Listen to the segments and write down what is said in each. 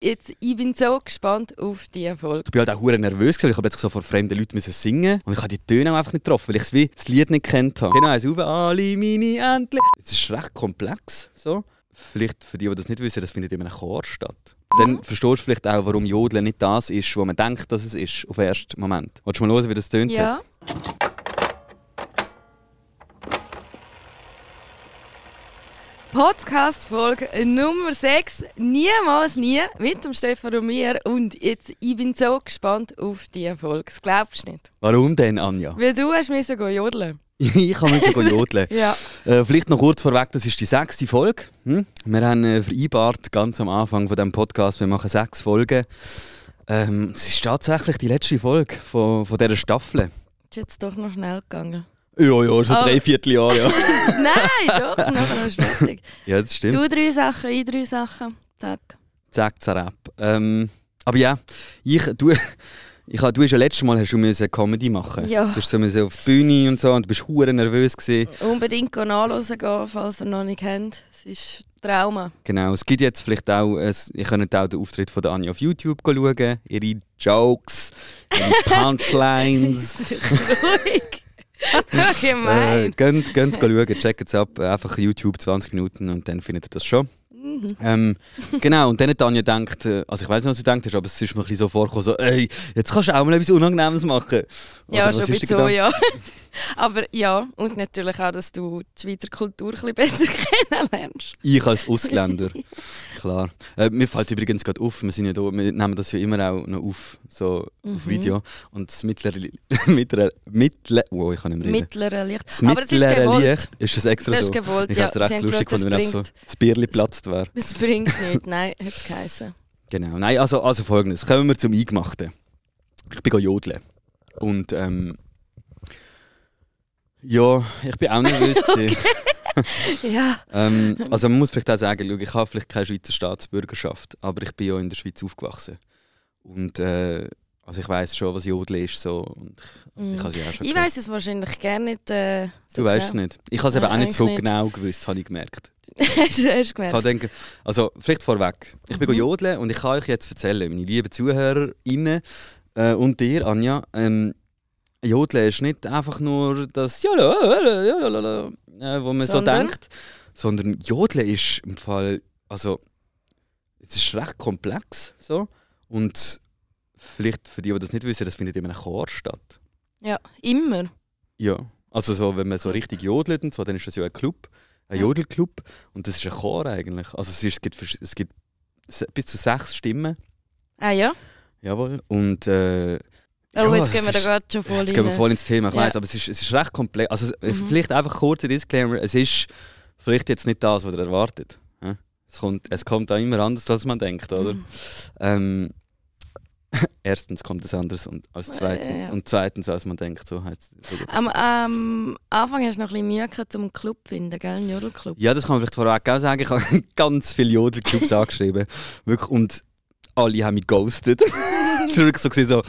Jetzt, ich bin so gespannt auf die Folge. Ich bin halt auch hure nervös, weil ich habe jetzt so vor fremden Leuten müssen singen und ich habe die Töne auch einfach nicht getroffen, weil ich wie das Lied nicht kennt habe. Genau, eins auf, alle meine Entchen. Es ist recht komplex, so. Vielleicht für die, die das nicht wissen, das findet in einem Chor statt. Dann verstehst du vielleicht auch, warum Jodeln nicht das ist, was man denkt, dass es ist, auf den ersten Moment. Willst du mal hören, wie das tönt? Ja. Podcast-Folge Nummer 6. Niemals nie mit dem Stefan und mir. Und jetzt, ich bin so gespannt auf diese Folge. Das glaubst du nicht. Warum denn, Anja? Weil du hast müssen gehen jodeln. ich kann sogar jodeln. Ja. Äh, vielleicht noch kurz vorweg, das ist die sechste Folge. Hm? Wir haben äh, vereinbart, ganz am Anfang von diesem Podcast, wir machen sechs Folgen. Ähm, es ist tatsächlich die letzte Folge von, von dieser Staffel. Ist jetzt doch noch schnell gegangen. Ja, ja, schon Aber- drei Vierteljahr, ja. Nein, doch, nachher ist fertig. ja, das stimmt. Du drei Sachen, ich drei Sachen. Zack. Zack, zarab. Ähm, aber ja, ich, du, ich, du hast ja letztes Mal hast du müssen Comedy machen. Ja. Du bist so müssen auf die Bühne und so und du bist hure nervös gewesen. Unbedingt nachhören gehen, falls ihr noch nicht kennt. Es ist Trauma. Genau, es gibt jetzt vielleicht auch, ihr könnt auch den Auftritt von der Anja auf YouTube schauen, ihre Jokes, ihre Punchlines. Ruhig. äh, Gemein. geht, geht schauen, checkt es ab, einfach YouTube 20 Minuten und dann findet ihr das schon. Mhm. Ähm, genau, und dann hat Anja denkt, äh, also ich weiß nicht, was du denkst, aber es ist mir ein bisschen so vorgekommen, so, ey, jetzt kannst du auch mal etwas Unangenehmes machen. Ja, Oder schon was ein bisschen so, ja. Aber ja, und natürlich auch, dass du die Schweizer Kultur ein besser kennenlernst. Ich als Ausländer, klar. Äh, mir fällt übrigens gerade auf, wir, sind ja da, wir nehmen das ja immer auch noch auf, so auf Mhm. Video. Und das mittlere, mittlere, mittlere, ich kann nicht mehr reden. Mittlere Licht. Das Aber das ist mittlere gewollt. Licht, ist das extra Das ist so? gewollt, Ich ja. hätte es recht lustig gefunden, wenn einfach so das das Bierli geplatzt wäre. Das bringt nichts. Nein, hat es geheißen. Genau. Nein, also, also folgendes. Kommen wir zum Eingemachten. Ich bin jodeln. Und ähm, ja, ich bin auch nervös. gewesen. Ja. ähm, also man muss vielleicht auch sagen, ich habe vielleicht keine Schweizer Staatsbürgerschaft, aber ich bin ja in der Schweiz aufgewachsen. Und äh, also ich weiß schon, was Jodeln ist. So, und ich, also ich habe sie auch schon Ich weiß es wahrscheinlich gerne nicht. Äh, so Du weißt es genau. nicht. Ich habe es eben auch nicht so nicht. genau gewusst, habe ich gemerkt. hast, du- hast Ich gemerkt? kann denken, also vielleicht vorweg. Ich bin Mhm. jodeln und ich kann euch jetzt erzählen, meine lieben ZuhörerInnen äh, und dir, Anja, ähm, Jodeln ist nicht einfach nur das Jala, jala, jala, äh, wo man Sondern? so denkt, sondern Jodeln ist im Fall, also es ist recht komplex so und vielleicht für die, die das nicht wissen, das findet in einem Chor statt. Ja, immer. Ja, also so, wenn man so richtig jodelt und so, dann ist das ja ein Club, ein. Jodelclub und das ist ein Chor eigentlich. Also es, ist, es, gibt, es gibt bis zu sechs Stimmen, Ah ja? jawohl. Und äh, Oh, jetzt gehen wir da gerade schon voll Jetzt gehen wir voll ins Thema, ich Ja. weiss, aber es ist, es ist recht komplex. Also äh, Mhm. vielleicht einfach kurzer Disclaimer, es ist vielleicht jetzt nicht das, was ihr erwartet. Es kommt, es kommt auch immer anders, als man denkt, oder? Mhm. Ähm, erstens kommt es anders und, als zweitens, Ja, ja. und zweitens, als man denkt, so heißt es. So Am am Anfang hast du noch ein bisschen Mühe gehabt, um einen Club zu finden, gell? Einen Jodelclub. Ja, das kann man vielleicht vorweg auch sagen. Ich habe ganz viele Jodelclubs angeschrieben. Wirklich, und alle haben mich ghostet. Zurück so gesehen so,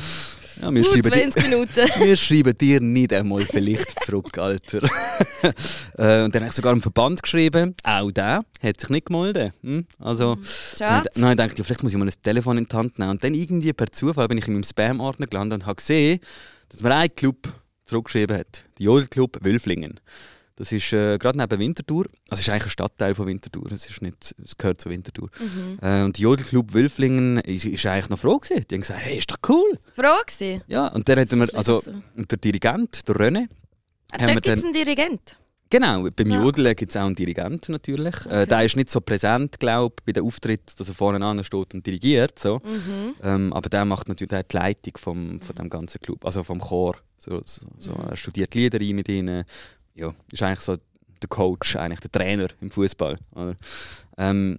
ja, wir, Uh, schreiben dir, 20 Minuten. wir schreiben dir nicht einmal vielleicht zurück, Alter. äh, und dann habe ich sogar einen Verband geschrieben. Auch der hat sich nicht gemeldet. Hm? Also, Schade. Dann dachte ich, ja, vielleicht muss ich mal ein Telefon in die Hand nehmen. Und dann irgendwie per Zufall bin ich in meinem Spam-Ordner gelandet und habe gesehen, dass mir ein Club zurückgeschrieben hat. Der Jodelclub Wölflingen. Das ist äh, gerade neben Winterthur. Also es ist eigentlich ein Stadtteil von Winterthur. Es, ist nicht, es gehört zu Winterthur. Mhm. Äh, und der Jodelclub Wölflingen ist, ist eigentlich noch froh gewesen. Die haben gesagt, hey, ist doch cool. Frage gewesen. Ja, und dann hat mir, Das ist also so. und der Dirigent, der René, Ah, wir Da gibt es einen Dirigent. Genau, beim Ja. Jodeln gibt es auch einen Dirigenten natürlich. Okay. Äh, der ist nicht so präsent, glaube ich, bei den Auftritten, dass er vorne an steht und dirigiert. So. Mhm. Ähm, aber der macht natürlich der die Leitung vom, von dem ganzen Club, also vom Chor. So, so, so, Mhm. Er studiert Lieder ein mit ihnen. Ja, ist eigentlich so der Coach, eigentlich der Trainer im Fußball. Ähm,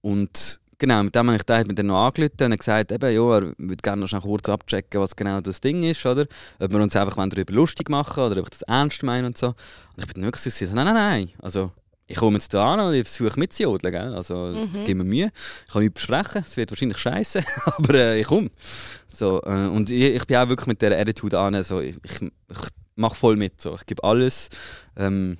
und genau, mit dem habe ich den, hat mir dann noch angerufen und gesagt, eben, ja, er würde gerne noch kurz abchecken, was genau das Ding ist, oder? Ob wir uns einfach darüber lustig machen oder ob ich das ernst meine und so. Und ich bin dann wirklich so, nein, nein, nein. Also, ich komme jetzt da an und ich versuche mitzujodeln, gell? Also, Mhm. gib mir Mühe. Ich kann nichts versprechen, es wird wahrscheinlich scheiße, aber äh, ich komme. So, äh, und ich, ich bin auch wirklich mit dieser Attitude an, so, ich, ich, ich mache voll mit, so. ich gebe alles. Ähm,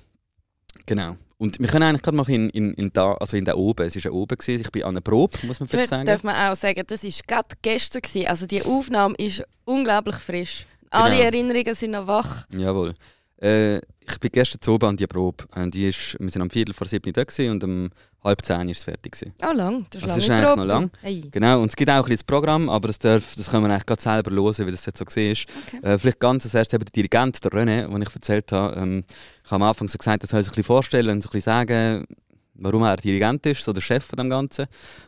genau. Und wir können eigentlich gerade mal in, in, in da, also in der oben, es war ja oben, gewesen. ich bin an einer Probe, muss man vielleicht sagen. Darf man auch sagen, das war gerade gestern, gewesen. also die Aufnahme ist unglaublich frisch. Alle Genau. Erinnerungen sind noch wach. Jawohl. Äh, ich bin gestern zu oben an die Probe. Und die ist, wir sind am Viertel vor sieben da und um halb zehn ist es fertig. Gewesen. Oh, lang. Das ist, Das lange ist eigentlich Probe, noch lang. Hey. Genau, und es gibt auch ein bisschen das Programm, aber das, darf, das können wir eigentlich gerade selber hören, wie das jetzt so war. Okay. Äh, vielleicht ganz als erstes eben der Dirigent, der René, den ich erzählt habe. Ähm, ich habe am Anfang so gesagt, er soll sich ein bisschen vorstellen und so ein bisschen sagen, warum er Dirigent ist, so der Chef von dem Ganzen.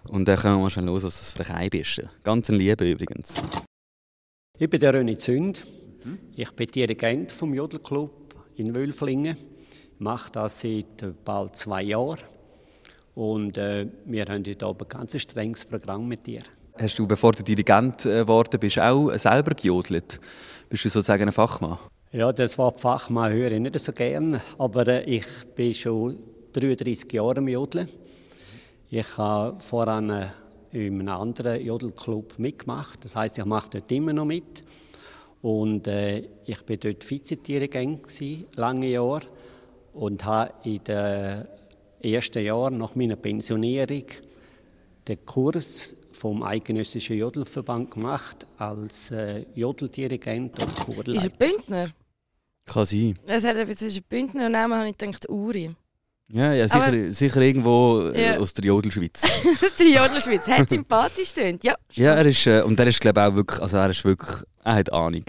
Und dann können wir mal schnell los, was das für ein Hype ist. Ganz ein Liebe übrigens. Ich bin der René Zünd. Ich bin Dirigent vom Jodelclub in Wülflingen. Ich mache das seit äh, bald zwei Jahren. Und äh, wir haben heute oben ein ganz strenges Programm mit dir. Hast du, bevor du Dirigent äh, geworden bist, auch äh, selber gejodelt? Bist du sozusagen ein Fachmann? Ja, das Wort Fachmann höre ich nicht so gern, aber ich bin schon 33 Jahre am Jodeln. Ich habe voran in einem anderen Jodelclub mitgemacht. Das heißt, ich mache dort immer noch mit. Und äh, ich bin dort Vizedirigent gewesen, lange Jahre und habe in den ersten Jahren nach meiner Pensionierung den Kurs vom Eidgenössischen Jodelverband gemacht als äh, Jodeldirigent Ist Chorleiter. er Bündner? Kann sein. Es hat etwas zwischen Bündner und Namen habe ich gedacht, Uri. Ja, ja sicher, Aber- sicher irgendwo äh, Ja. aus der Jodelschweiz. ist die Jodelschweiz. Hat sympathisch tönt. Ja, ja, er ist, äh, und er ist glaube auch wirklich, also er ist wirklich, er hat Ahnung.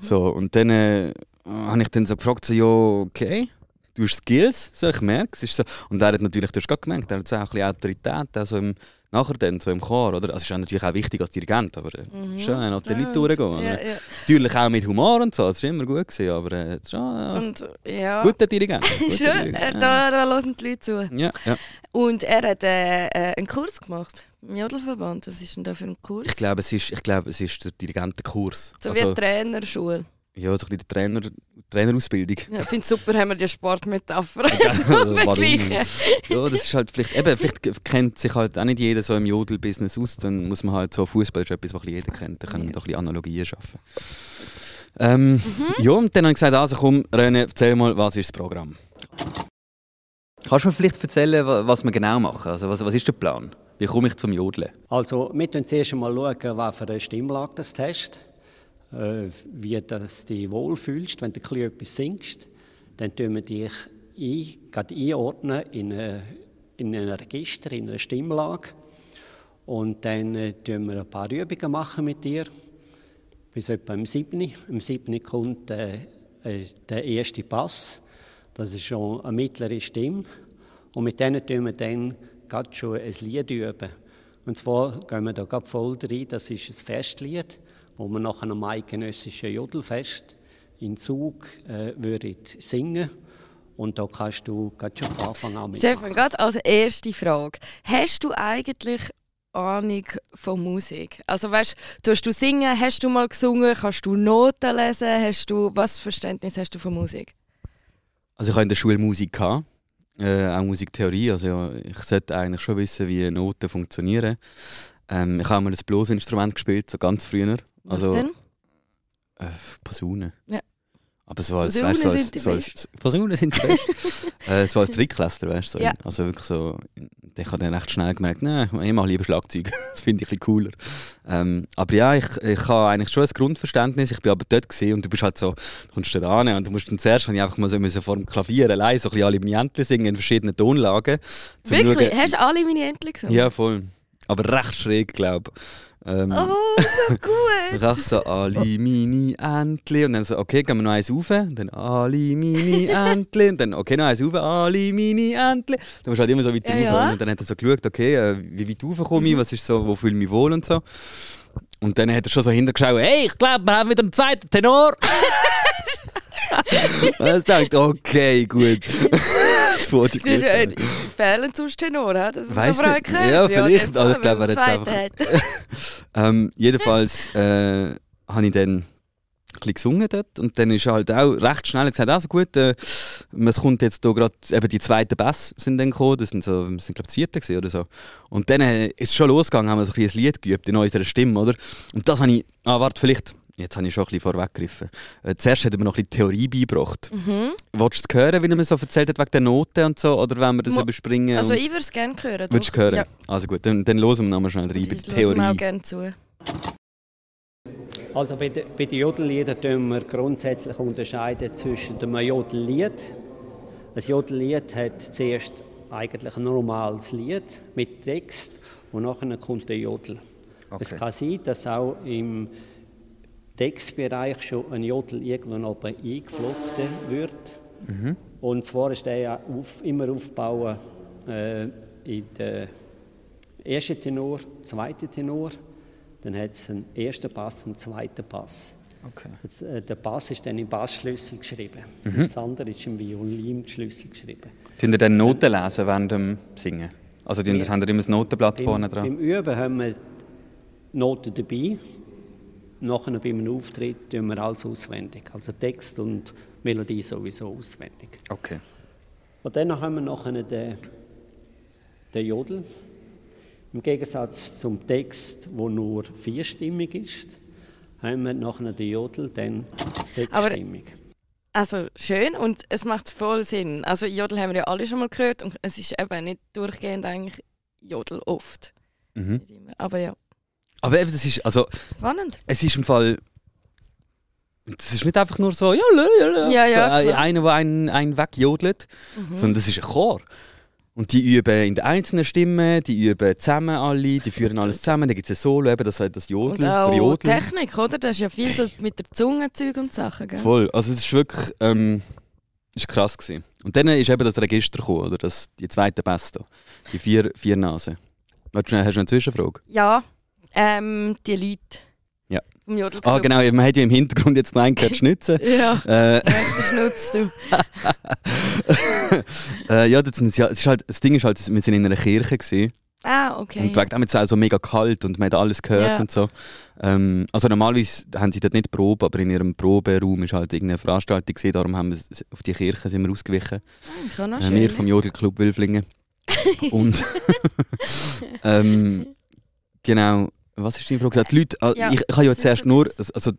So, und dann äh, habe ich dann so gefragt, so, ja, okay, du hast Skills, so, ich merke es. Ist so. Und er hat natürlich, du hast gerade gemerkt, er hat so auch ein bisschen Autorität, also im, nachher dann, so im Chor, oder? Also ist auch natürlich auch wichtig als Dirigent, aber äh, schon ein Atelier Ja, durchgehen. Ja, ja. Natürlich auch mit Humor und so, das war immer gut, gewesen, aber äh, schon äh, Und ja, guter Dirigent. guter Dirigent, äh, ja. da, da hören die Leute zu. Ja, ja. Und er hat äh, einen Kurs gemacht Jodelverband. Was ist denn da für ein Kurs? Ich glaube, es ist, ich glaube, es ist der Dirigentenkurs. So wie eine Trainerschule. ja, so ein bisschen die Trainer, Trainerausbildung. Ja, ich finde es super, haben wir die Sportmetapher vergleichen. ja, das ist halt vielleicht, eben, vielleicht kennt sich halt auch nicht jeder so im Jodel-Business aus, dann muss man halt so, Fußball ist etwas, was jeder kennt, da können wir doch ein bisschen Analogien schaffen. Ähm, Mhm. Ja, und dann habe ich gesagt, also komm, René, erzähl mal, was ist das Programm? Kannst du mir vielleicht erzählen, wa- was wir genau machen? Also was, was ist der Plan? Wie komme ich zum Jodeln? Also, wir schauen zuerst einmal, was für eine Stimmlage das hast, äh, wie das dich wohlfühlst, wenn du etwas singst. Dann tun wir dich ein, einordnen in, eine, in ein Register, in eine Stimmlage. Und dann äh, tun wir ein paar Übungen machen mit dir. Bis etwa im 7. Im 7. kommt äh, äh, der erste Pass. Das ist schon eine mittlere Stimme. Und mit denen tun wir dann gerade schon ein Lied üben. Und zwar gehen wir da gerade voll rein. Das ist ein Festlied, wo wir nach einem eidgenössischen Jodelfest in Zug äh, würden singen. Und da kannst du gerade schon von Anfang an mitmachen. Stefan, gerade als erste Frage. Hast du eigentlich Ahnung von Musik? Also weißt tust du singen, hast du mal gesungen, kannst du Noten lesen, hast du, was Verständnis hast du von Musik? Also ich habe in der Schule Musik gehabt, äh, auch Musiktheorie. Also ja, ich sollte eigentlich schon wissen, wie Noten funktionieren. Ähm, ich habe mal ein Blosinstrument gespielt, so ganz früher. Was Also, denn? Äh, Posaune. Ja. Aber so als, Posaunen weißt, so als, so als, Posaunen sind die äh, so als Trickklässler, weißt du. So, Ja. Also wirklich so, ich habe dann recht schnell gemerkt, nein, ich mache lieber Schlagzeug. das finde ich ein bisschen cooler. Ähm, aber ja, ich, ich habe eigentlich schon ein Grundverständnis. Ich bin aber dort gewesen und du bist halt so, du kommst da an und du musst dann zuerst habe ich einfach mal so müssen vor dem Klavier allein so ein bisschen alle meine Entchen singen in verschiedenen Tonlagen. Wirklich? schauen- Hast du alle meine Entchen gesungen? Ja, voll. Aber recht schräg, glaube ich. Ähm, Oh, so gut. auch so, alle meine Entli. Und dann so, okay, gehen wir noch eins rauf. Und dann alle meine Entli. Und dann, okay, noch eins rauf, alle meine Entli. Dann musst du halt immer so weiter Ja, ja. Und dann hat er so geschaut, okay, äh, wie weit rauf komme ich, was ist so, wo fühle ich mich wohl und so. Und dann hat er schon so hintergeschaut, hey, ich glaube, wir haben wieder einen zweiten Tenor. und ich dachte, okay, gut. Das wurde ist, gut. fehlen sonst Tenor, das ist Weiss aber nicht. Ja, vielleicht, dem aber ich glaube, er man hat's einen zweiten hat. Ähm, jedenfalls äh, habe ich dann ein bisschen gesungen dort und dann ist halt auch recht schnell gesagt, also gut, äh, es kommt jetzt hier gerade, eben die zweiten Bass sind dann gekommen, das sind so, das sind glaube ich vierte oder so. Und dann äh, ist es schon losgegangen, haben wir so ein, ein Lied geübt in unserer Stimme, oder? Und das habe ich, ah warte, vielleicht, Jetzt habe ich schon ein bisschen vorweggegriffen. Äh, zuerst hat er mir noch ein bisschen Theorie beigebracht. Mhm. Wolltest du es hören, wie er mir so erzählt hat, wegen der Noten und so? Oder wollen wir das Mo- überspringen? Also ich würde es gerne hören. Willst doch. du hören? Ja, Also gut, dann, dann hören wir nochmal schnell rein bei das der hören wir auch Theorie. gerne zu. Also bei, de, bei den Jodelliedern tun wir grundsätzlich unterscheiden zwischen dem Jodellied. Ein Jodellied hat zuerst eigentlich ein normales Lied mit Text und nachher kommt der Jodel. Es kann sein, dass auch im Textbereich schon ein Jodel irgendwann oben eingeflochten wird. Und zwar ist der ja auf, immer aufgebaut äh, in der ersten Tenor, zweiten Tenor. Dann hat es einen ersten Pass und einen zweiten Pass. Okay. Jetzt, äh, der Pass ist dann im Bassschlüssel geschrieben. Das andere ist im Violinschlüssel geschrieben. Tun ihr dann Noten lesen während dem Singen? Also Ja. habt ihr immer ein Notenblatt vorne Beim, dran? beim Üben haben wir Noten dabei. Nachher beim Auftritt tun wir alles auswendig. Also Text und Melodie sowieso auswendig. Okay. Und dann haben wir nachher den, den Jodel. Im Gegensatz zum Text, wo nur vierstimmig ist, haben wir nachher den Jodel dann sechsstimmig. Also schön und es macht voll Sinn. Also Jodel haben wir ja alle schon mal gehört und es ist eben nicht durchgehend eigentlich Jodel oft. Mhm. Aber ja, Aber eben, das ist, also, spannend. es ist im Fall... Es ist nicht einfach nur so, ja, ja, ja, Ja, so, äh, einer, der einen, einen wegjodelt, Mhm. sondern das ist ein Chor. Und die üben in den einzelnen Stimmen, die üben zusammen alle, die führen alles zusammen, dann gibt es ein Solo, eben, das, das Jodel, Und auch Jodel. Technik, oder? Das ist ja viel so mit der Zunge Zeug und Sachen, gell? Voll. Also es ist wirklich ähm, ist krass gewesen. Und dann ist eben das Register gekommen, oder das, die zweite Beste, die vier, vier Nasen. Hast du eine Zwischenfrage? Ja, ähm, die Leute Ja. vom Jodelclub. Ah genau, man hat ja im Hintergrund jetzt noch einen gehört schnitzen. Ja, äh, rechter Schnutz, du. äh, ja, das, ja, es ist halt, das Ding ist halt, wir sind in einer Kirche gewesen, Ah, okay. und wegen dem ist es auch so mega kalt und man hat alles gehört Ja. und so. Ähm, also normalerweise haben sie dort nicht Probe, aber in ihrem Proberaum ist halt irgendeine Veranstaltung gewesen, darum haben wir auf die Kirche sind wir ausgewichen. Ich kann noch Äh, wir vom Jodelclub Wülflingen. und ähm, genau, was ist deine Frage? Die Leute, äh, Ja, ich, ich habe ja zuerst nur, das- also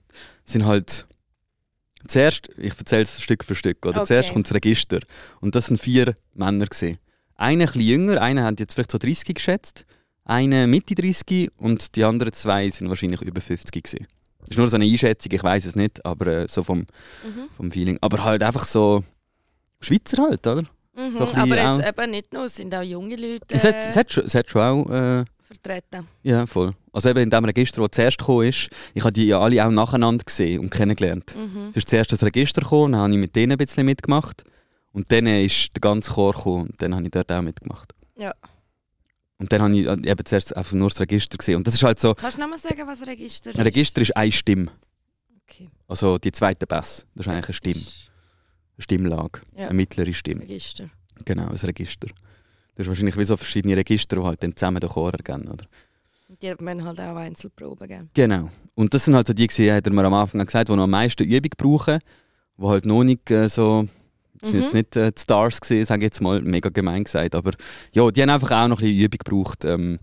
sind halt zuerst, ich erzähle es Stück für Stück, oder? Okay. Zuerst kommt das Register und das sind vier Männer gesehen. Einer ein bisschen jünger, einer hat jetzt vielleicht so 30 geschätzt, einer Mitte 30 und die anderen zwei sind wahrscheinlich über 50 gesehen. Das ist nur so eine Einschätzung, ich weiß es nicht, aber äh, so vom, Mhm. vom Feeling. Aber halt einfach so Schweizer halt, oder? Mhm, So aber jetzt auch- eben nicht nur, es sind auch junge Leute Es, hat, äh, es, hat schon, es hat schon auch. Äh, vertreten. ja, voll. Also eben in dem Register, das zuerst gekommen ist, ich habe die ja alle auch nacheinander gesehen und kennengelernt. Mhm. Es ist zuerst das Register gekommen, dann habe ich mit denen ein bisschen mitgemacht. Und dann ist der ganze Chor gekommen und dann habe ich dort auch mitgemacht. Ja. Und dann habe ich äh, eben zuerst einfach nur das Register gesehen. Und das ist halt so, Kannst du noch mal sagen, was Register ein Register ist eine Stimme. Okay. Also die zweite Bass, das ist eigentlich eine Stimme, Ist eine Stimmlage, Ja. eine mittlere Stimme. Register. Genau, ein Register. Das ist wahrscheinlich wie so verschiedene Register, die halt dann zusammen den Chor ergeben, oder? Die hat man halt auch Einzelproben gegeben. Genau. Und das sind halt so die, gewesen, hat er mir am Anfang gesagt, die noch am meisten Übung brauchen, die halt noch nicht äh, so, das sind Mhm. jetzt nicht äh, die Stars gesehen, sage ich jetzt mal, mega gemein gesagt, aber ja, die haben einfach auch noch ein bisschen Übung gebraucht. Ähm,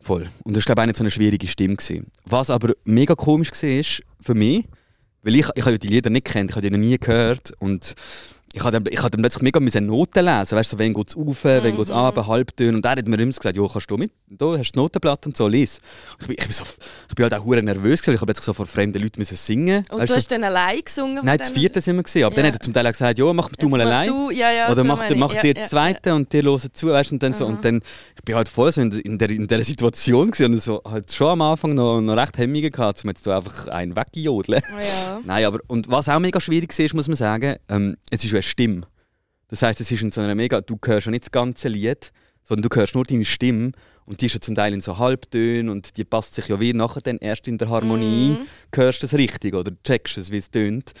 voll. Und das war glaube ich auch nicht so eine schwierige Stimme. Gewesen. Was aber mega komisch war, ist für mich, weil ich, ich habe die Lieder nicht kennt, ich habe die noch nie gehört und ich habe dann, ich dann plötzlich mega müssen Noten lesen, weißt du, so, wenn geht es rauf, wenn Mhm. runter, Halbtöne und er hat mir immer gesagt, ja, kannst du mit, da hast du Notenblatt und so, lies. Ich bin, ich bin, so, ich bin halt auch hure nervös gewesen, ich habe plötzlich so vor fremden Leuten müssen singen. Und weißt du so- hast dann allein gesungen? Nein, das vierte sind wir gesehen, aber dann Ja. hat er zum Teil auch gesagt, ja, mach du Jetzt mal mach allein. Du, ja, ja, Oder so macht ich. dir das zweite und die hören zu, weißt, und dann so. Aha. Und dann, ich bin halt voll so in, in, der, in der Situation gewesen und so, halt schon am Anfang noch, noch recht Hemmungen gehabt, um jetzt so einfach einen weggejodeln. Ja. Nein, aber und was auch mega schwierig ist, muss man sagen, ähm, es ist ja eine Stimme. Das heißt, es ist in so einer mega, du hörst ja nicht das ganze Lied, sondern du hörst nur deine Stimme und die ist ja zum Teil in so Halbtönen und die passt sich ja wie nachher dann erst in der Harmonie, Mhm. hörst du es richtig oder checkst es, wie es tönt.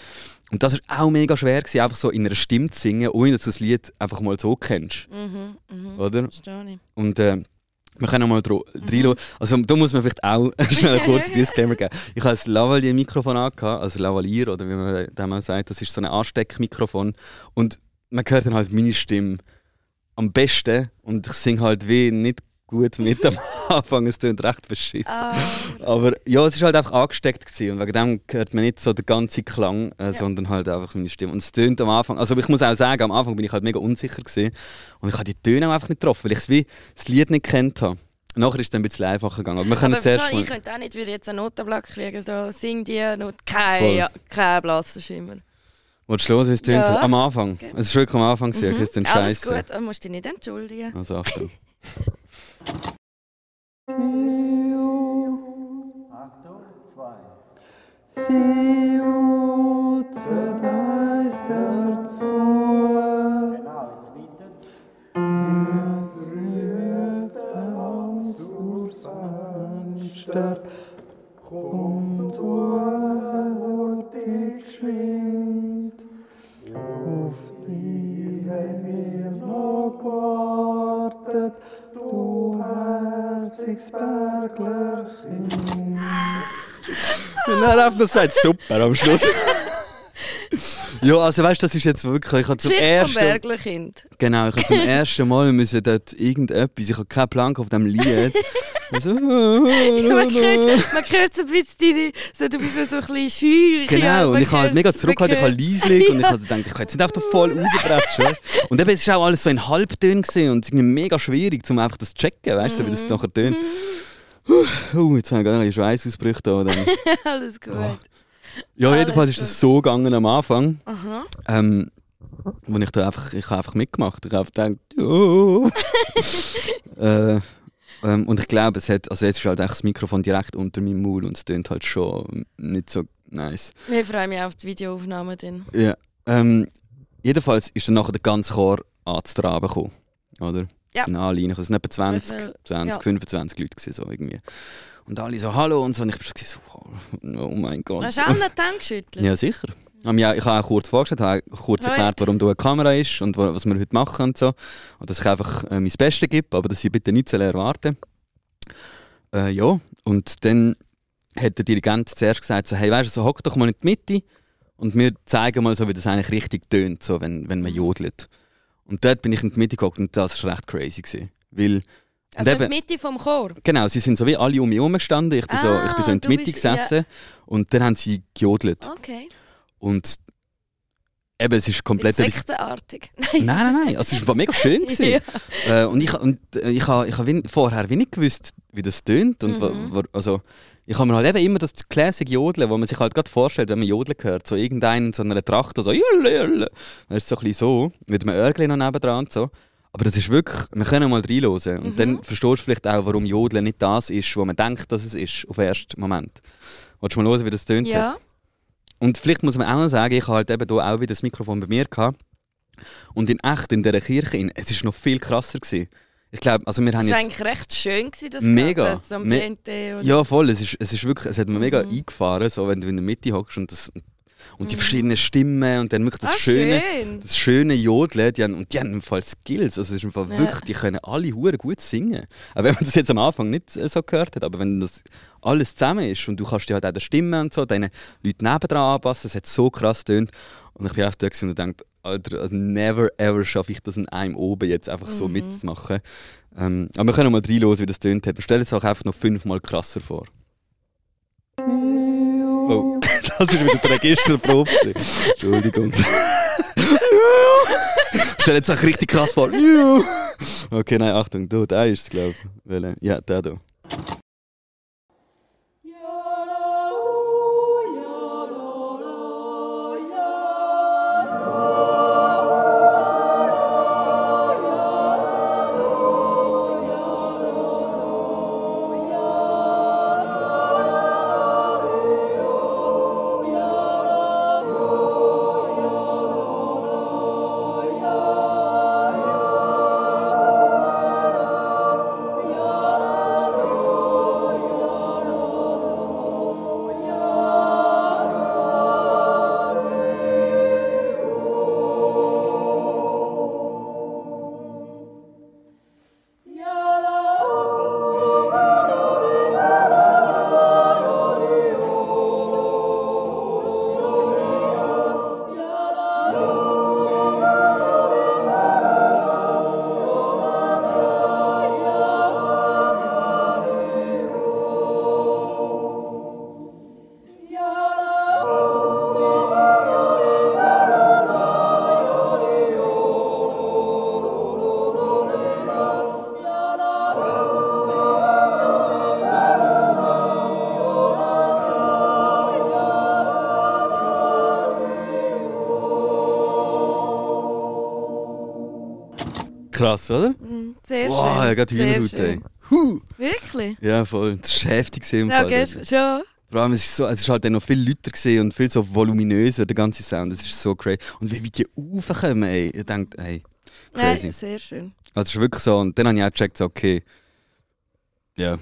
Und das ist auch mega schwer gewesen, einfach so in einer Stimme zu singen, ohne dass du das Lied einfach mal so kennst, Mhm, mhm. oder? Verstehe ich. Und äh, wir können mal reinschauen. Also da muss man vielleicht auch schnell einen kurzen Disclaimer geben. Ich habe ein Lavalier-Mikrofon angehabt, also Lavalier oder wie man dem auch sagt, das ist so ein Ansteckmikrofon. Und man hört dann halt meine Stimme am besten und ich singe halt wie nicht gut mit am Anfang. Es klingt recht beschissen. Ah, Aber ja, es war halt einfach angesteckt gewesen. und wegen dem hört man nicht so den ganzen Klang, äh, sondern halt einfach meine Stimme. Und es tönt am Anfang, also ich muss auch sagen, am Anfang bin ich halt mega unsicher gewesen und ich habe die Töne auch einfach nicht getroffen, weil ich wie das Lied nicht kennt habe. Nachher ist es dann ein bisschen einfacher gegangen. Aber wir können aber zuerst mal... ich könnte auch nicht wieder jetzt einen Notenblock kriegen, so sing die Not, kein, ja, kein Blassenschimmer. Willst du wie es tönt? Ja. Am Anfang. Okay. Es ist wirklich am Anfang, okay, es tönt Alles scheiße. gut, du musst dich nicht entschuldigen. Also Achtung. Achtung, zwei. Genau, jetzt weiter. Und dann einfach noch sagt, super am Schluss. ja, also weißt du, das ist jetzt wirklich, ich habe zum ersten Berglerkind. Genau, ich habe zum ersten Mal müssen dort irgendetwas, ich habe keinen Plan auf dem Lied. so, man, hört, man hört so ein bisschen deine, so, du bist so ein bisschen scheu. Genau, und ich habe halt mega zurück zurückgehalten, ich habe leislich und ich habe gedacht, ich kann jetzt nicht einfach voll rausbrechen. Und eben, es war auch alles so in Halbtönen gewesen und es ist mega schwierig, um einfach das zu checken, weißt du, so, wie das nachher tönt. Uh, jetzt habe ich gar nicht Schweißausbrüche da. Alles gut. Ja, Alles jedenfalls ist es so gegangen am Anfang. Aha. Ähm, wo ich da einfach, ich habe einfach mitgemacht. Ich habe gedacht, oh. äh, ähm, und ich glaube, es hat, also jetzt ist halt das Mikrofon direkt unter meinem Maul und es tönt halt schon nicht so nice. Wir freuen mich auf die Videoaufnahme dann. Ja. Ähm, jedenfalls ist dann nachher der ganze Chor anzutraben gekommen, oder? Ja. Es sind alle rein. Es waren etwa 20, Wie viel? 20 Ja. 25 Leute gewesen, so irgendwie. Und alle so «Hallo» und so. Und ich war so «Oh oh mein Gott». Hast du auch nicht dann geschüttelt? Ja, sicher. Ich habe auch kurz vorgestellt, habe kurz ja. erklärt, warum du eine Kamera ist und wa- was wir heute machen und so. Und dass ich einfach äh, mein Bestes gebe, aber dass sie bitte nichts erwarten äh, Ja, und dann hat der Dirigent zuerst gesagt, so, hey, weißt du, so, hock doch mal in die Mitte und wir zeigen mal so, wie das eigentlich richtig tönt, so, wenn, wenn man jodelt. Und dort bin ich in die Mitte gehockt und das war recht crazy. Gewesen. Weil, Also und in eben- der Mitte vom Chor? Genau, sie sind so wie alle um mich herum gestanden. Ich bin, so, ich bin so in Ah, die Mitte bist- ja. gesessen und dann haben sie gejodelt. Okay. Und eben, es ist komplett... Sektenartig. Nein, nein, nein. Also, es war mega schön. gewesen. Ja. äh, und ich, und, äh, ich habe ich ha win- vorher wenig gewusst, wie das tönt. Und Mhm. also, ich habe mir halt eben immer das Classic Jodeln, wo man sich halt gerade vorstellt, wenn man Jodeln hört. So irgendeinen in so einer Tracht, so «Jelle, jelle». Das ist so ein bisschen so, mit einem Örgli noch nebendran und so. Aber das ist wirklich, wir können mal reinhören. Und Mhm. dann verstehst du vielleicht auch, warum Jodeln nicht das ist, was man denkt, dass es ist, auf den ersten Moment. Willst du mal hören, wie das tönt? hat? Ja. Und vielleicht muss man auch noch sagen, ich habe halt eben hier auch wieder das Mikrofon bei mir gehabt. Und in echt, in dieser Kirche, es war noch viel krasser. Gewesen. Ich glaube, also wir haben Das war jetzt... eigentlich recht schön, gewesen, das Mega. Ganze, das Ambiente. und- Ja, voll. Es ist, es ist wirklich, es hat mir mega Mhm. eingefahren, so, wenn du in der Mitte hockst und, das, und die Mhm. verschiedenen Stimmen und dann wirklich das ah, schöne... schön. Das schöne Jodeln, die haben, und die haben im Fall Skills, also es ist im Fall Ja. wirklich, die können alle hure gut singen. Auch wenn man das jetzt am Anfang nicht äh, so gehört hat, aber wenn das alles zusammen ist und du kannst dir halt auch die Stimme und so, deine Leute nebendran anpassen, es hat so krass tönt. Und ich bin einfach da und dachte, Alter, also never ever schaffe ich das in einem oben jetzt einfach so Mhm. mitzumachen. Ähm, aber wir können mal reinhören, wie das tönt hat. Wir stellen es auch einfach noch fünfmal krasser vor. Oh, das ist wieder die Registerprobe. Entschuldigung. Stell jetzt auch richtig krass vor. Okay, nein, Achtung, da, der ist es, glaube ich. Ja, der da. Krass, oder? Mhm, Sehr Wow, schön. er geht sehr Hühnerhaut, ey. Huh. Wirklich? Ja, voll. Das war heftig im Ja, Fall. schon. Vor allem, es ist, so, es ist halt dann noch viel lauter und viel so voluminöser, der ganze Sound. Das ist so crazy. Und wie, wie die raufkommen, ey. Ich denke, hey, crazy. Nein, sehr schön. Also es ist wirklich so. Und dann habe ich auch gecheckt, so, okay, ja,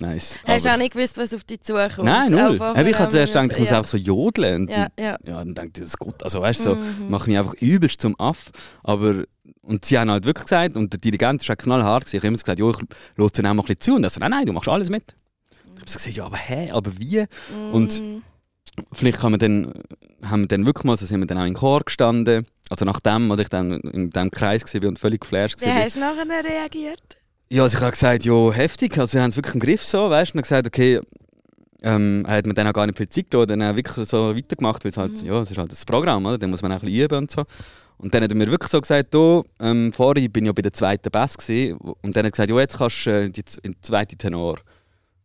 nice. Hast du auch nicht gewusst, was auf dich zukommt? Nein, null. Eben, ich habe zuerst gedacht, ich muss ja. einfach so jodeln. Und Ja, ja. ja, dann denke ich, das ist gut. Also weißt du, so, Mhm. mache mich einfach übelst zum Aff. Aber, und sie haben halt wirklich gesagt, und der Dirigent war knallhart, ich habe immer gesagt, jo, ich lasse dir auch mal ein bisschen zu. Und er so, nein, nein, du machst alles mit. Ich habe so gesagt, ja, aber hä, aber wie? Und Mhm. vielleicht kann man dann, haben wir dann wirklich mal, so sind wir dann auch in Chor gestanden. Also nachdem, als ich dann in diesem Kreis war und völlig geflasht Wie war. hast du nachher reagiert? Ja, also ich habe gesagt, ja, heftig. Also wir haben es wirklich im Griff so, weißt du. Und dann gesagt, okay, ähm, er hat mir dann auch gar nicht viel Zeit gegeben, dann auch wirklich so weitergemacht, weil es halt, Mhm. ja, es ist halt das Programm, oder? Dann muss man auch ein bisschen üben und so. Und dann hat er mir wirklich so gesagt, du, ähm, vorher bin ich ja bei der zweiten Bass gewesen, und dann hat er gesagt, ja, jetzt kannst du äh, die, in den zweiten Tenor.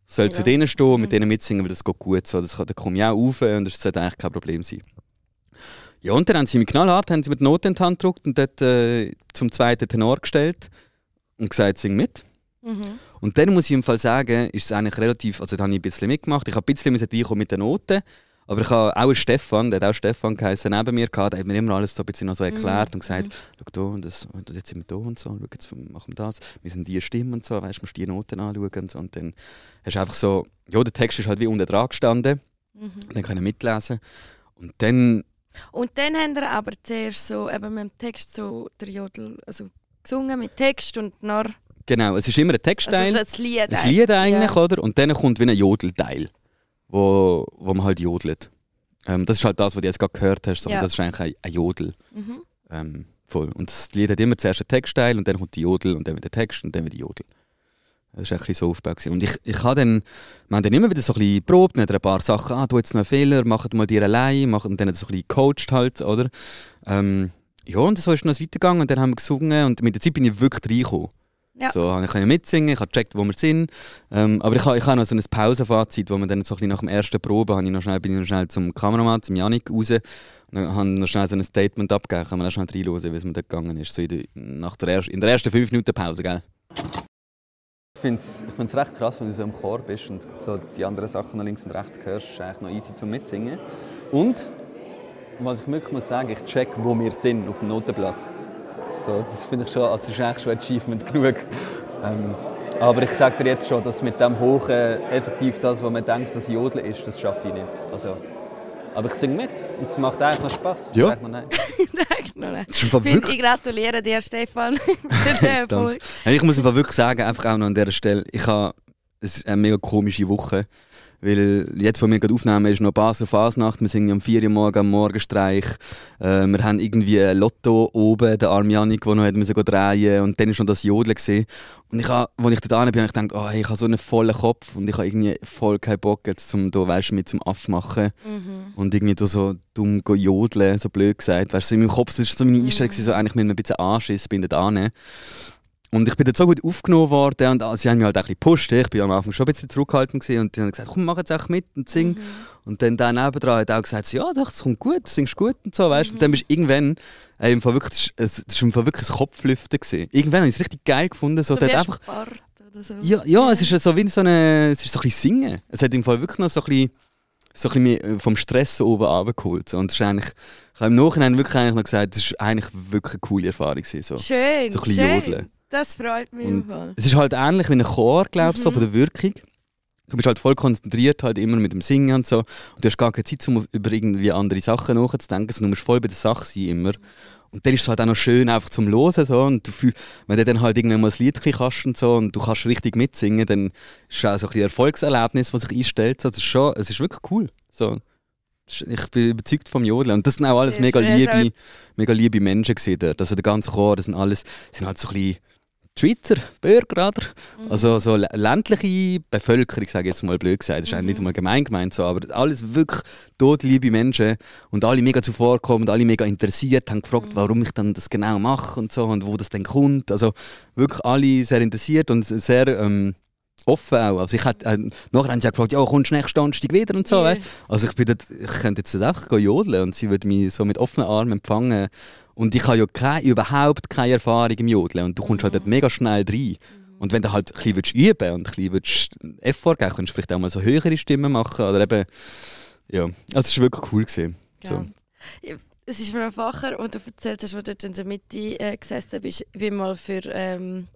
Soll zu Ja. denen stehen und mit Mhm. denen mitsingen, weil das geht gut so. Das, kann- da komme ich auch rauf und das sollte eigentlich kein Problem sein. Ja, und dann haben sie mich knallhart, haben sie mir die Note in die Hand gedruckt und dort äh, zum zweiten Tenor gestellt und gesagt, sing mit. Mhm. Und dann muss ich im Fall sagen, ist es eigentlich relativ, also da habe ich ein bisschen mitgemacht. Ich habe ein bisschen reinkommen mit den Noten. Aber ich habe auch Stefan, der hat auch Stefan geheißen, neben mir gehabt, der hat mir immer alles so ein bisschen noch so erklärt und gesagt, schau da, und das, und jetzt sind wir da und so, schau, jetzt machen wir das, wir sind die Stimmen und so, weißt musst die Noten anschauen und so. Und dann hast du einfach so, ja, der Text ist halt wie unten dran gestanden, Mhm. dann können mitlesen. Und dann, Und dann haben wir aber zuerst so eben mit dem Text so der Jodel, also gesungen mit Text und dann genau, es ist immer ein Textteil. also das Lied. Das Lied eigentlich, Ja. oder? Und dann kommt wie ein Jodelteil, wo, wo man halt jodelt. Ähm, das ist halt das, was du jetzt gerade gehört hast, sondern Ja. das ist eigentlich ein, ein Jodel. Mhm. Ähm, voll. Und das Lied hat immer zuerst einen Textteil und dann kommt die Jodel und dann wieder der Text und dann wieder die Jodel. Das war ein bisschen so aufgebaut. Und ich, ich habe dann, wir haben dann immer wieder so ein bisschen er ein paar Sachen, ah, du jetzt noch einen Fehler, mach mal dir allein, mach, und dann so ein bisschen gecoacht halt, oder? Ähm, ja, und so ist noch weitergegangen und dann haben wir gesungen und mit der Zeit bin ich wirklich reingekommen. Ja. So, ich konnte mitsingen, ich habe gecheckt, wo wir sind. Ähm, aber ich habe, ich habe noch so ein Pausenfazit, wo man dann so ein bisschen nach dem ersten Probe, habe ich noch schnell, bin ich noch schnell zum Kameramann, zum Janik, raus und dann habe ich noch schnell so ein Statement abgegeben, kann man noch schnell reinhören, wie es mir dort gegangen ist, so in der, nach der ersten, in der ersten fünf Minuten Pause, gell? Ich finde es recht krass, wenn du so im Chor bist und so die anderen Sachen noch links und rechts hörst, ist eigentlich noch easy zum Mitsingen. Und, was ich wirklich muss sagen, ich check, wo wir sind auf dem Notenblatt. So, das finde ich schon, also das ist eigentlich schon Achievement genug. Ähm, aber ich sage dir jetzt schon, dass mit dem Hohen effektiv das, was man denkt, dass Jodel ist, das schaffe ich nicht. Also, aber ich singe mit und es macht eigentlich noch Spass. Ja. Nein, noch nicht. Das ist einfach Find, ich gratuliere dir, Stefan, für den Erfolg. Hey, Ich muss einfach wirklich sagen, einfach auch noch an dieser Stelle, ich habe, es ist eine mega komische Woche. Weil jetzt, wo wir gerade aufnehmen, ist noch Basel Fasnacht. Wir singen am 4 Uhr morgen am Morgenstreich. Äh, wir haben irgendwie ein Lotto oben, der arme Janik, der noch hat müssen drehen Und dann war noch das Jodeln. Gewesen. Und ich habe, als ich hin bin, habe ich gedacht, oh, ich habe so einen vollen Kopf und ich habe irgendwie voll keinen Bock, jetzt zum, da, weißt, mit zum Aff machen. Mhm. Und irgendwie da so dumm jodeln, so blöd gesagt. Weißt, so in meinem Kopf war so meine Einstellung, so eigentlich mit ein bisschen Anschiss bin ich da. Und ich bin dort so gut aufgenommen worden und sie haben mich halt auch ein bisschen gepusht. Ich bin am Anfang schon ein bisschen zurückhaltend gewesen und die haben gesagt, komm, mach jetzt auch mit und sing. Mhm. Und dann der nebendran hat auch gesagt, ja doch, das kommt gut, du singst gut und so, weißt Mhm. Und dann bist du irgendwann, ey, im Fall wirklich, es das war im Fall wirklich ein Kopflüften gewesen. Irgendwann habe ich es richtig geil gefunden, so, So dort einfach, Sport oder so. ja, ja, es ist so wie so eine, es ist so ein bisschen Singen. Es hat im Fall wirklich noch so ein bisschen, so ein bisschen äh, vom Stress so oben runtergeholt. Und ist eigentlich, ich habe im Nachhinein wirklich eigentlich noch gesagt, das war eigentlich wirklich eine coole Erfahrung. So. Schön, So ein bisschen schön. jodeln. Das freut mich Und-. Es ist halt ähnlich wie ein Chor, glaube ich, so Mhm. von der Wirkung. Du bist halt voll konzentriert, halt immer mit dem Singen und so. Und du hast gar keine Zeit, um über irgendwie andere Sachen nachzudenken, sondern du musst voll bei der Sache sein immer. Und dann ist es halt auch noch schön, einfach zum Hören. So. Und du fühl, wenn du dann halt irgendwann mal ein Lied kannst und, so, und du kannst richtig mitsingen, dann ist es auch so ein Erfolgserlebnis, das sich einstellt. So. Ist schon, es ist wirklich cool. So. Ich bin überzeugt vom Jodeln. Und das sind auch alles mega liebe, mega liebe Menschen dort. Also der ganze Chor, das sind alles, sind halt so ein bisschen die Schweizer Bürger, oder? Mhm. Also so lä- ländliche Bevölkerung, sage ich jetzt mal blöd gesagt. Das ist eigentlich nicht Mhm. einmal gemein gemeint so, aber alles wirklich todliebe Menschen und alle mega zuvorkommend, alle mega interessiert, haben gefragt, Mhm. warum ich dann das genau mache und so und wo das dann kommt. Also wirklich alle sehr interessiert und sehr ähm, offen auch. Also ich hätte, äh, nachher haben sie auch gefragt, ja, kommst du nächsten Donnerstag wieder und so. Äh? Also ich, bin dort, ich könnte jetzt einfach gehen jodeln und sie würde mich so mit offenen Armen empfangen Und ich habe ja keine, überhaupt keine Erfahrung im Jodeln und du kommst halt dort mega schnell rein. Und wenn du halt ein bisschen üben und ein bisschen Effort geben kannst du vielleicht auch mal so höhere Stimmen machen oder eben, ja, also es war wirklich cool. Gewesen. So. Ja. Es ist mir ein Facher, und du erzählt hast, wo du dort in der Mitte äh, gesessen bist. Ich bin mal für, ähm,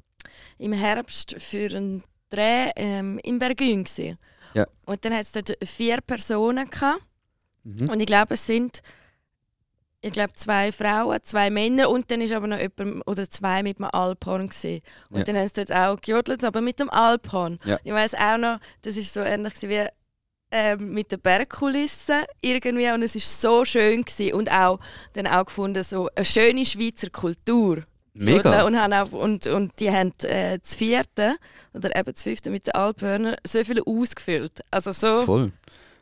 im Herbst für einen Dreh ähm, in Bergün. Gewesen. Ja. Und dann hat es dort vier Personen. Gehabt. Mhm. Und ich glaube, es sind ich glaube, zwei Frauen, zwei Männer und dann ist aber noch jemand oder zwei mit einem Alphorn gesehen. Und Ja. dann haben sie dort auch gejodelt, aber mit dem Alphorn. Ja. Ich weiß auch noch, das ist so ähnlich wie ähm, mit der Bergkulisse irgendwie und es ist so schön gewesen. und auch dann auch gefunden so eine schöne Schweizer Kultur. Mega. Und, haben auch, und, und die haben äh, das vierte oder eben das fünfte mit den Alphörnern so viel ausgefüllt. Also so. Voll.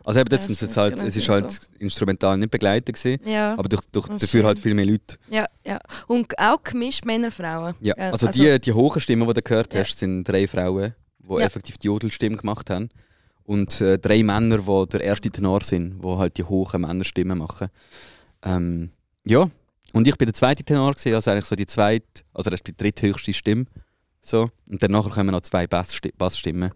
Also eben, Ja, jetzt, jetzt stimmt, halt, genau, es ist genau halt instrumental nicht begleitet gewesen, Ja. aber durch, durch, dafür halt stimmt. viel mehr Leute. Ja, ja. Und auch gemischt Männer, Frauen. Ja, Ja, also, also- die, die hohen Stimmen, die du gehört Ja. hast, sind drei Frauen, die Ja. effektiv die Jodelstimme gemacht haben. Und äh, drei Männer, die der erste Tenor sind, die halt die hohen Männerstimmen machen. Ähm, ja, und ich bin der zweite Tenor, gewesen, also eigentlich so die zweite, also das ist die dritthöchste Stimme. So. Und dann nachher kommen noch zwei Basssti- Bassstimmen.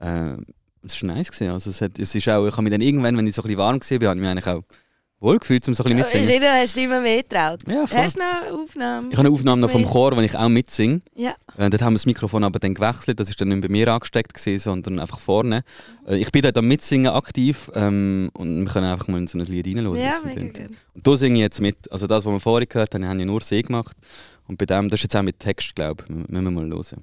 Ähm, es war nice. Gewesen. Also es, hat, es ist auch, ich habe mich dann irgendwann, wenn ich so ein bisschen warm war, habe ich mich eigentlich auch wohl gefühlt, um so ein bisschen mitzusingen. jeder hast du immer mehr getraut. Ja, voll. Hast du noch eine Aufnahme? Ich habe eine Aufnahme noch vom Chor, wo ich auch mitsinge. Ja. Äh, dort haben wir das Mikrofon aber dann gewechselt. Das ist dann nicht bei mir angesteckt, gewesen, sondern einfach vorne. Äh, ich bin dort am Mitsingen aktiv ähm, und wir können einfach mal in so ein Lied reinhören. Ja, mega. Und da singe ich jetzt mit. Also das, was wir vorher gehört haben, haben ja nur sie gemacht. Und bei dem, das ist jetzt auch mit Text, glaube ich. Müssen wir mal hören.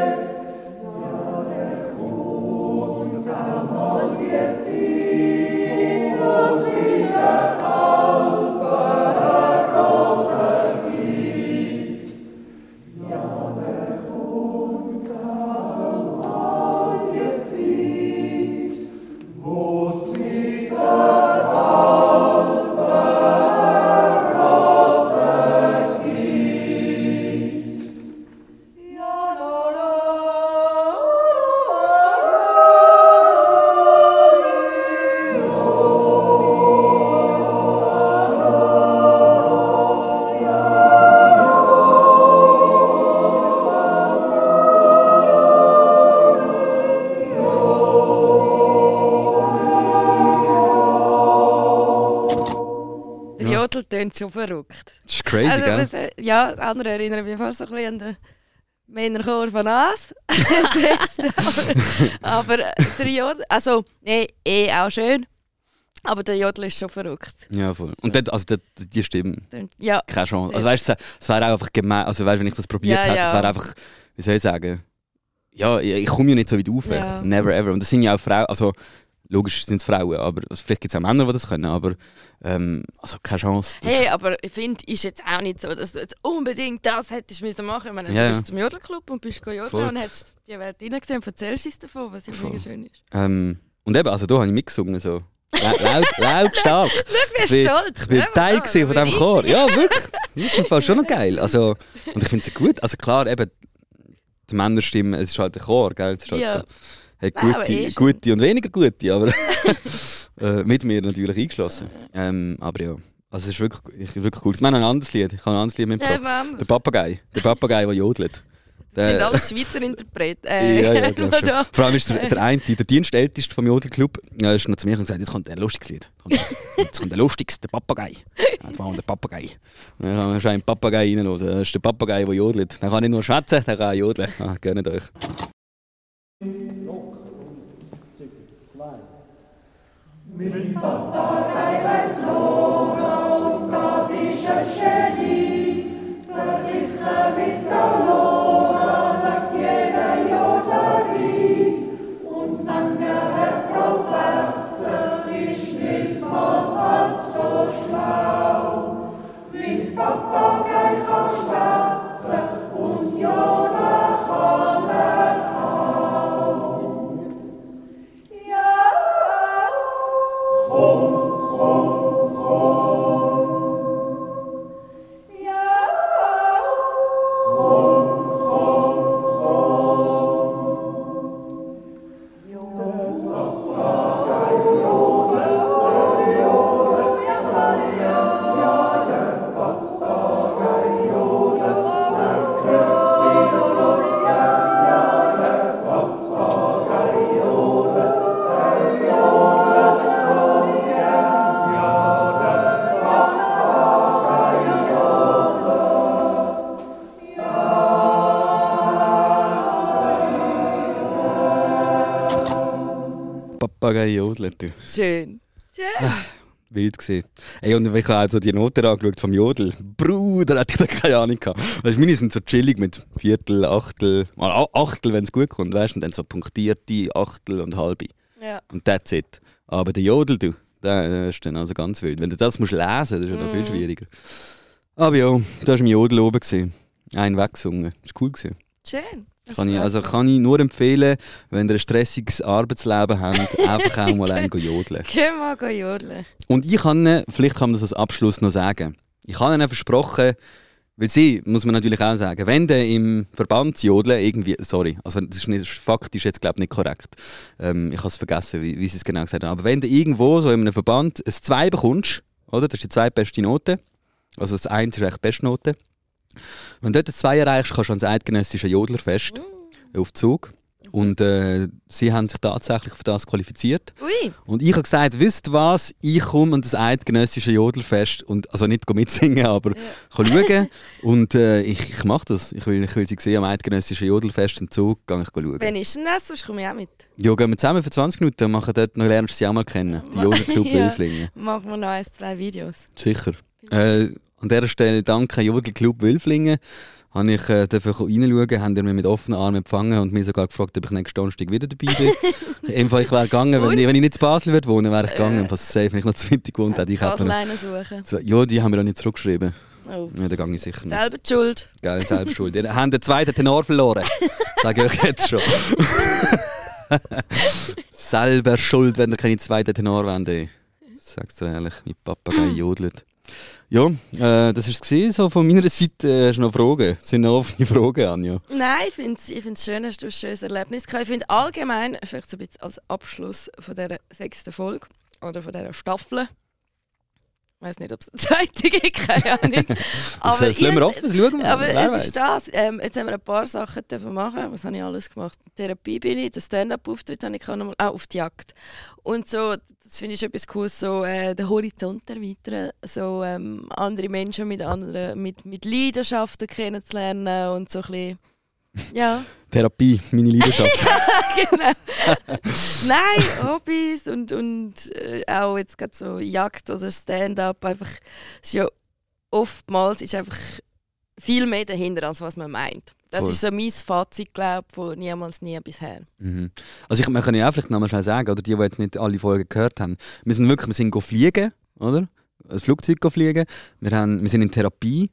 tönt schon verrückt. Das ist crazy, also, gell? was, äh, ja, andere erinnern mich fast so ein bisschen an den Männerchor von As. aber, aber äh, der Jodel, also, nee, eh auch schön. Aber der Jodel ist schon verrückt. Ja, voll. Und dort, also dort, die Stimme, Tönt- Ja, keine Chance. Also weißt du, es wäre auch einfach gemein, also weißt, wenn ich das probiert Ja, hätte, ja. es wäre einfach, wie soll ich sagen, ja, ich, komme ja nicht so weit rauf. Ja. Never ever. Und das sind ja auch Frauen, also logisch sind es Frauen, aber also, vielleicht gibt es auch Männer, die das können, aber ähm, also keine Chance. Hey, aber ich finde, ist jetzt auch nicht so, dass du jetzt unbedingt das hättest müssen machen. Ich meine, Ja, du ja. bist zum Jodelclub und bist Voll. jodeln und hast die Welt reingesehen und erzählst uns davon, was ja mega schön ist. Ähm, und eben, also da habe ich mitgesungen, so. La- Laut, laut stark. Ich bin stolz. ich bin Ja, Teil ja, von diesem. Chor. Ja, wirklich. Das ist im Fall schon noch geil. Also, und ich finde es gut. Also klar, eben, die Männerstimme, es ist halt ein Chor, gell? Es ist halt Ja. so, Ja, aber gute, eh gute und weniger gute, aber äh, mit mir natürlich eingeschlossen. Ähm, aber ja, also es ist wirklich, ich, wirklich cool. Ich meine, ein anderes Lied. Ich habe ein anderes Lied Ja, mitgebracht. Mann. Der Papagei. Der Papagei, der jodelt. Das sind alles Schweizer Interpreten. Äh, ja, ja, Vor allem ist der, der eine, der Dienstälteste vom Jodelclub, äh, ist noch zu mir und gesagt, jetzt kommt ein lustiges Lied. Jetzt kommt der lustigste, der Papagei. Ja, Jetzt machen wir den Papagei. Dann kann man schon einen Papagei reinhören. Das ist der Papagei, der jodelt. Der kann nicht nur schwätzen, der kann jodeln. Ah, gönnt euch. Locker und Zügel. Zwei. Mit Papa reines Lora und das ist ein Genie. Papagei jodeln. Du. Schön. Schön. Wild gesehen. Ey, und ich habe auch so die Noten angeschaut vom Jodel. Bruder, hätte ich da keine Ahnung gehabt. Weißt, meine sind so chillig mit Viertel, Achtel, mal Achtel, wenn es gut kommt, weißt du, und dann so punktierte Achtel und halbe. Ja. Und that's it. Aber der Jodel, du, der ist dann also ganz wild. Wenn du das musst lesen, das ist ja noch viel Mhm. schwieriger. Aber ja, da war im Jodel oben. Gewesen. Ein weggesungen. Das war cool. Gewesen. Schön. Kann ich, also kann ich nur empfehlen, wenn ihr ein stressiges Arbeitsleben habt, einfach auch mal ein jodeln. Geh mal jodeln. Und ich kann vielleicht kann man das als Abschluss noch sagen, ich habe ihnen versprochen, weil sie, muss man natürlich auch sagen, wenn du im Verband jodeln irgendwie, sorry, also das ist, nicht, faktisch jetzt glaube ich nicht korrekt, ähm, ich habe es vergessen, wie, wie sie es genau gesagt haben, aber wenn du irgendwo so in einem Verband ein 2 bekommst, oder, das ist die zweitbeste Note, also das 1 ist eigentlich die beste Note, wenn du dort 2 erreichst, kannst du ans eidgenössische Jodlerfest auf Zug und äh, sie haben sich tatsächlich für das qualifiziert. Ui, Und ich habe gesagt, wisst was, ich komme an das eidgenössische Jodelfest und also nicht mitsingen, aber kann schauen. und äh, ich, ich mache das. Ich will, ich will sie sehen am eidgenössischen Jodelfest im Zug, gehe ich schauen. wenn ist denn das? Sonst komme ich auch mit. Ja, gehen wir zusammen für 20 Minuten, machen dort noch lernst du sie auch mal kennen. Die Jodelclub Ja. Wülflingen. Machen wir noch ein, zwei Videos. Sicher. Äh, an dieser Stelle danke Jodelclub Wülflingen. Habe ich äh, reinschauen, haben mich mit offenen Armen empfangen und mich sogar gefragt, ob ich nächsten Donnerstag wieder dabei bin. Im Fall, ich wäre gegangen, wenn ich, wenn ich nicht in Basel würde wohnen wäre ich gegangen. Was safe, wenn ich noch zu Winter gewohnt hätte. Ich hätte noch, suchen. Zwei- ja, die haben mir auch nicht zurückgeschrieben. Oh. Ja, da gehe ich sicher nicht. Selber die Schuld. Geil, selbst schuld. Ihr habt den zweiten Tenor verloren. Sage ich euch jetzt schon. Selber schuld, wenn ihr keine zweiten Tenor wollt. ey. Sag's dir ehrlich, mein Papagei jodelt. Ja, äh, das war es so von meiner Seite. Äh, hast du noch Fragen? Sind noch offene Fragen, Anja? Nein, ich finde es ich schön, hast du ein schönes Erlebnis gehabt. Ich finde allgemein, vielleicht so ein bisschen als Abschluss von dieser sechsten Folge oder von dieser Staffel, ich weiß nicht, ob es eine zweite gibt, keine Ahnung. Aber das lassen wir offen, das schauen wir. Aber Wer es weiß. ist das. Ähm, jetzt haben wir ein paar Sachen dürfen machen. Was habe ich alles gemacht? Therapie bin ich, den Stand-up-Auftritt habe ich auch noch mal, auch auf die Jagd. Und so, das finde ich etwas cool, so äh, den Horizont erweitern, so ähm, andere Menschen mit anderen, mit, mit Leidenschaften kennenzulernen und so ein bisschen, ja, Therapie, meine Leidenschaft. genau. Nein, Hobbys und, und äh, auch jetzt gerade so Jagd oder Stand-up, einfach, ist ja oftmals ist einfach viel mehr dahinter, als was man meint. Das Voll. ist so mein Fazit, glaube ich, von niemals nie bisher. Mhm. Also ich, man kann ja auch vielleicht noch mal schnell sagen, oder die, die jetzt nicht alle Folgen gehört haben, wir sind wirklich, wir sind fliegen, oder? Ein Flugzeug fliegen. Wir, haben, wir sind in Therapie.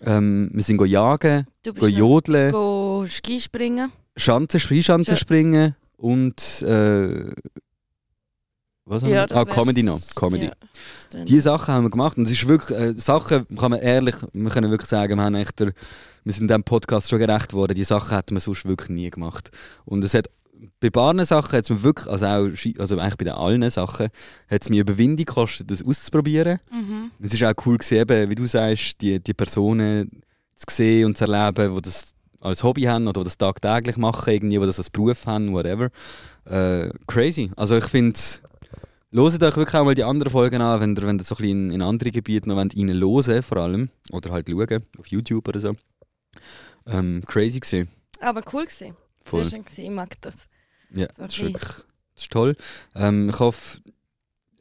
Ähm, wir sind jagen, Du go jodeln, go Skispringen. Schanzen, Freischanzen Ja. springen und äh, was haben wir? das Ah. Comedy noch. Comedy. Ja, Stand-up. Die Sachen haben wir gemacht und es ist wirklich, äh, Sachen kann man ehrlich, wir können wirklich sagen, wir, haben echt der, wir sind dem Podcast schon gerecht worden, die Sachen hätten wir sonst wirklich nie gemacht. Und es hat, bei paar Sachen hat es mir wirklich, also auch, also eigentlich bei den allen Sachen, hat es mir Überwindung gekostet, das auszuprobieren. Mhm. Es ist auch cool gewesen, eben, wie du sagst, die, die Personen zu sehen und zu erleben, die das als Hobby haben oder das tagtäglich machen, irgendwie, die das als Beruf haben, whatever. Äh, crazy. Also ich finde, Loset euch wirklich auch mal die anderen Folgen an, wenn ihr, wenn ihr so ein bisschen in, andere Gebiete noch wollt, rein hören vor allem. Oder halt schauen, auf YouTube oder so. Ähm, crazy gesehen. Aber cool gewesen. Voll. Sehr schön gewesen. Ich mag das. Ja, So das ist wirklich das ist toll. Ähm, ich hoffe,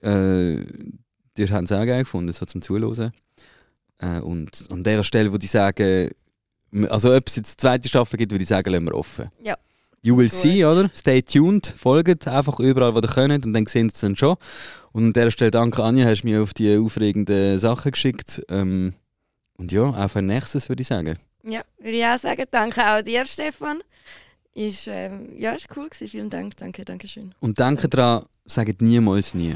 äh, ihr habt es auch geil gefunden, so zum Zuhören. Äh, und an der Stelle, wo die sagen, also ob es jetzt eine zweite Staffel gibt, würde ich sagen, lassen wir offen. Ja. You will Gut. see, oder? Stay tuned, folgt einfach überall, wo ihr könnt und dann sehen sie es dann schon. Und an der Stelle danke Anja, hast mich auf die aufregenden Sachen geschickt. Ähm, und ja, auf ein nächstes würde ich sagen. Ja, würde ich auch sagen. Danke auch dir, Stefan. Ist, ähm, ja, ist cool gewesen. Vielen Dank. Danke, danke schön. Und denke daran, sagt niemals nie.